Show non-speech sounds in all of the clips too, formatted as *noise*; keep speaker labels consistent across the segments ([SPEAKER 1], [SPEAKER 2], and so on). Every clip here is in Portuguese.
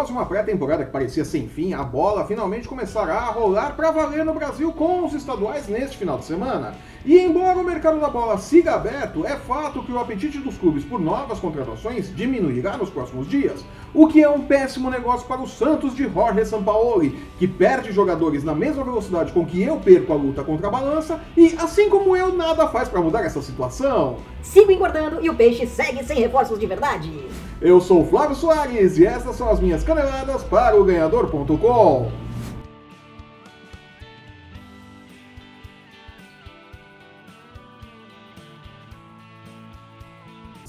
[SPEAKER 1] Após uma pré-temporada que parecia sem fim, a bola finalmente começará a rolar para valer no Brasil com os estaduais neste final de semana. E embora o mercado da bola siga aberto, é fato que o apetite dos clubes por novas contratações diminuirá nos próximos dias, o que é um péssimo negócio para o Santos de Jorge Sampaoli, que perde jogadores na mesma velocidade com que eu perco a luta contra a balança e, assim como eu, nada faz para mudar essa situação.
[SPEAKER 2] Sigo engordando e o peixe segue sem reforços de verdade.
[SPEAKER 1] Eu sou Flávio Soares e essas são as minhas caneladas para o ganhador.com.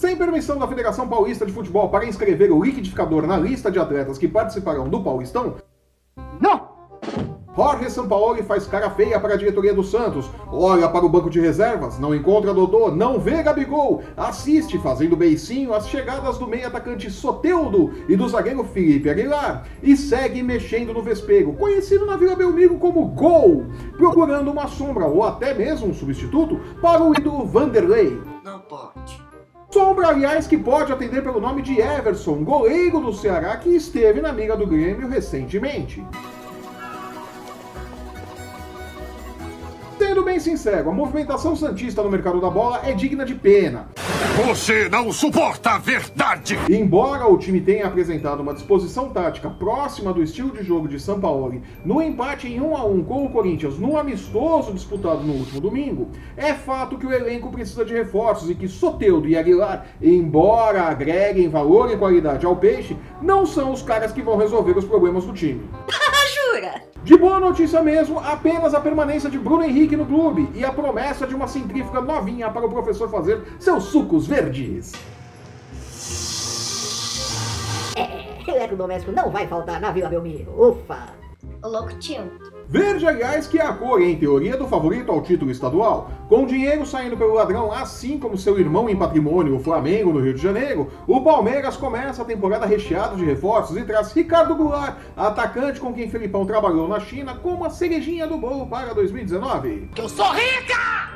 [SPEAKER 1] Sem permissão da Federação Paulista de Futebol para inscrever o liquidificador na lista de atletas que participarão do Paulistão, não! Jorge Sampaoli faz cara feia para a diretoria do Santos, olha para o banco de reservas, não encontra Dodô, não vê Gabigol, assiste fazendo beicinho as chegadas do meio atacante Soteudo e do zagueiro Felipe Aguilar e segue mexendo no vespeiro, conhecido na Vila Belmiro como Gol, procurando uma sombra ou até mesmo um substituto para o ídolo Vanderlei.
[SPEAKER 3] Não pode.
[SPEAKER 1] Sombra, aliás, que pode atender pelo nome de Everson, goleiro do Ceará que esteve na mira do Grêmio recentemente. Bem sincero, a movimentação santista no mercado da bola é digna de pena.
[SPEAKER 4] Você não suporta a verdade!
[SPEAKER 1] Embora o time tenha apresentado uma disposição tática próxima do estilo de jogo de Sampaoli no empate em 1 a 1 com o Corinthians no amistoso disputado no último domingo, é fato que o elenco precisa de reforços e que Soteudo e Aguilar, embora agreguem valor e qualidade ao peixe, não são os caras que vão resolver os problemas do time. *laughs*
[SPEAKER 2] Jura?
[SPEAKER 1] De boa notícia mesmo, apenas a permanência de Bruno Henrique no clube e a promessa de uma centrífuga novinha para o professor fazer seus sucos verdes.
[SPEAKER 2] É, eletrodoméstico não vai faltar na Vila Belmiro. Ufa!
[SPEAKER 3] Ô louco tio.
[SPEAKER 1] Verde, aliás, que é a cor, em teoria, do favorito ao título estadual. Com dinheiro saindo pelo ladrão, assim como seu irmão em patrimônio, o Flamengo, no Rio de Janeiro, o Palmeiras começa a temporada recheado de reforços e traz Ricardo Goulart, atacante com quem Felipão trabalhou na China, como a cerejinha do bolo para 2019.
[SPEAKER 4] Eu sou rica!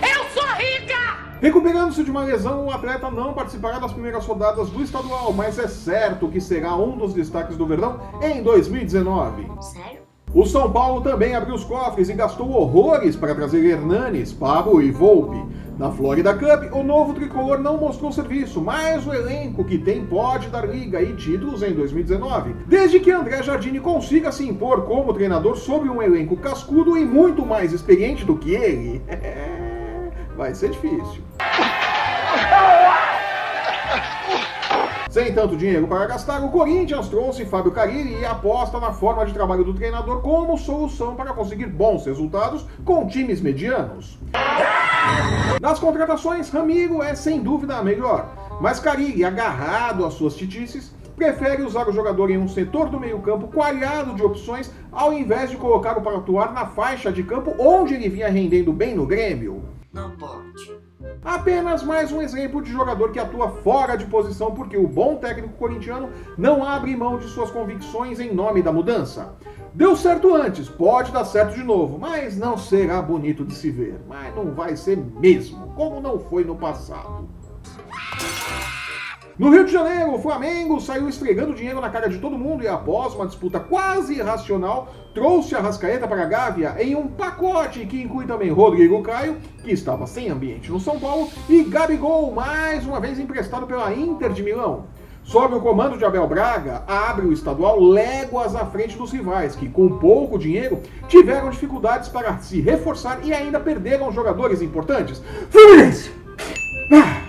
[SPEAKER 4] Eu sou rica!
[SPEAKER 1] Recuperando-se de uma lesão, o atleta não participará das primeiras rodadas do estadual, mas é certo que será um dos destaques do Verdão em 2019.
[SPEAKER 3] Sério?
[SPEAKER 1] O São Paulo também abriu os cofres e gastou horrores para trazer Hernanes, Pablo e Volpe. Na Florida Cup, o novo tricolor não mostrou serviço, mas o elenco que tem pode dar liga e títulos em 2019, desde que André Jardine consiga se impor como treinador sobre um elenco cascudo e muito mais experiente do que ele. *laughs* Vai ser difícil. Sem tanto dinheiro para gastar, o Corinthians trouxe Fábio Carilli e aposta na forma de trabalho do treinador como solução para conseguir bons resultados com times medianos. Nas contratações, Ramiro é sem dúvida a melhor, mas Carilli, agarrado às suas titices, prefere usar o jogador em um setor do meio-campo coalhado de opções, ao invés de colocá-lo para atuar na faixa de campo onde ele vinha rendendo bem no Grêmio.
[SPEAKER 3] Não pode.
[SPEAKER 1] Apenas mais um exemplo de jogador que atua fora de posição porque o bom técnico corintiano não abre mão de suas convicções em nome da mudança. Deu certo antes, pode dar certo de novo, mas não será bonito de se ver. Mas não vai ser mesmo, como não foi no passado. No Rio de Janeiro, o Flamengo saiu esfregando dinheiro na cara de todo mundo e, após uma disputa quase irracional, trouxe a Rascaeta para a Gávea em um pacote que inclui também Rodrigo Caio, que estava sem ambiente no São Paulo, e Gabigol, mais uma vez emprestado pela Inter de Milão. Sob o comando de Abel Braga, abre o estadual léguas à frente dos rivais, que com pouco dinheiro tiveram dificuldades para se reforçar e ainda perderam jogadores importantes. Fluminense! Ah!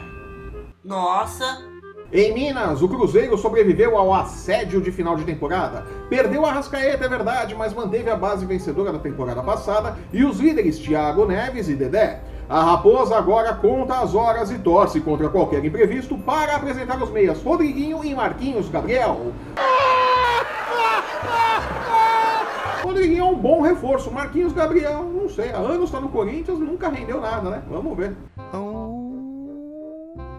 [SPEAKER 3] Nossa.
[SPEAKER 1] Em Minas, o Cruzeiro sobreviveu ao assédio de final de temporada. Perdeu a Rascaeta, é verdade, mas manteve a base vencedora da temporada passada e os líderes Thiago Neves e Dedé. A Raposa agora conta as horas e torce contra qualquer imprevisto para apresentar os meias Rodriguinho e Marquinhos Gabriel. *laughs* Rodriguinho é um bom reforço. Marquinhos Gabriel, não sei, há anos está no Corinthians, nunca rendeu nada, né? Vamos ver.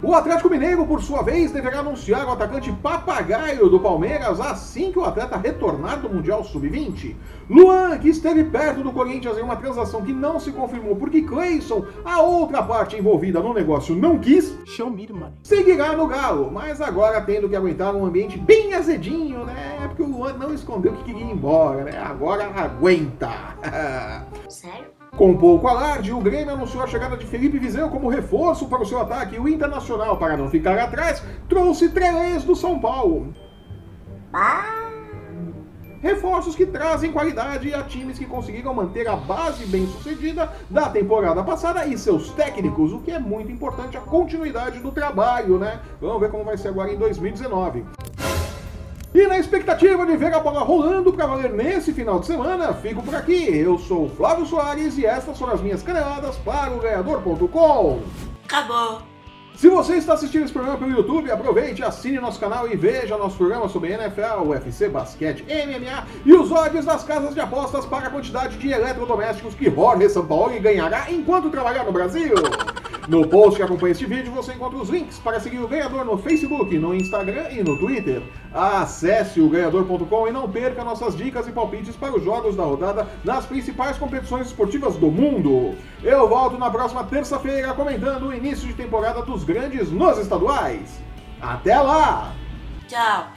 [SPEAKER 1] O Atlético Mineiro, por sua vez, deverá anunciar o atacante papagaio do Palmeiras assim que o atleta retornar do Mundial Sub-20. Luan, que esteve perto do Corinthians em uma transação que não se confirmou porque Cleison, a outra parte envolvida no negócio, não quis,
[SPEAKER 5] Show me the money.
[SPEAKER 1] seguirá no Galo, mas agora tendo que aguentar um ambiente bem azedinho, né? Porque o Luan não escondeu que queria ir embora, né? Agora aguenta. *laughs*
[SPEAKER 3] Sério?
[SPEAKER 1] Com pouco alarde, o Grêmio anunciou a chegada de Felipe Vizeu como reforço para o seu ataque. O Internacional, para não ficar atrás, trouxe três do São Paulo. Reforços que trazem qualidade a times que conseguiram manter a base bem sucedida da temporada passada e seus técnicos, o que é muito importante, a continuidade do trabalho, né? Vamos ver como vai ser agora em 2019. E na expectativa de ver a bola rolando para valer nesse final de semana, fico por aqui. Eu sou o Flávio Soares e estas foram as minhas caneladas para o ganhador.com.
[SPEAKER 3] Acabou.
[SPEAKER 1] Se você está assistindo esse programa pelo YouTube, aproveite, assine nosso canal e veja nosso programa sobre NFL, UFC, basquete, MMA e os odds das casas de apostas para a quantidade de eletrodomésticos que Jorge Sampaoli ganhará enquanto trabalhar no Brasil. No post que acompanha este vídeo você encontra os links para seguir o ganhador no Facebook, no Instagram e no Twitter. Acesse o ganhador.com e não perca nossas dicas e palpites para os jogos da rodada nas principais competições esportivas do mundo. Eu volto na próxima terça-feira comentando o início de temporada dos grandes nos estaduais. Até lá!
[SPEAKER 3] Tchau.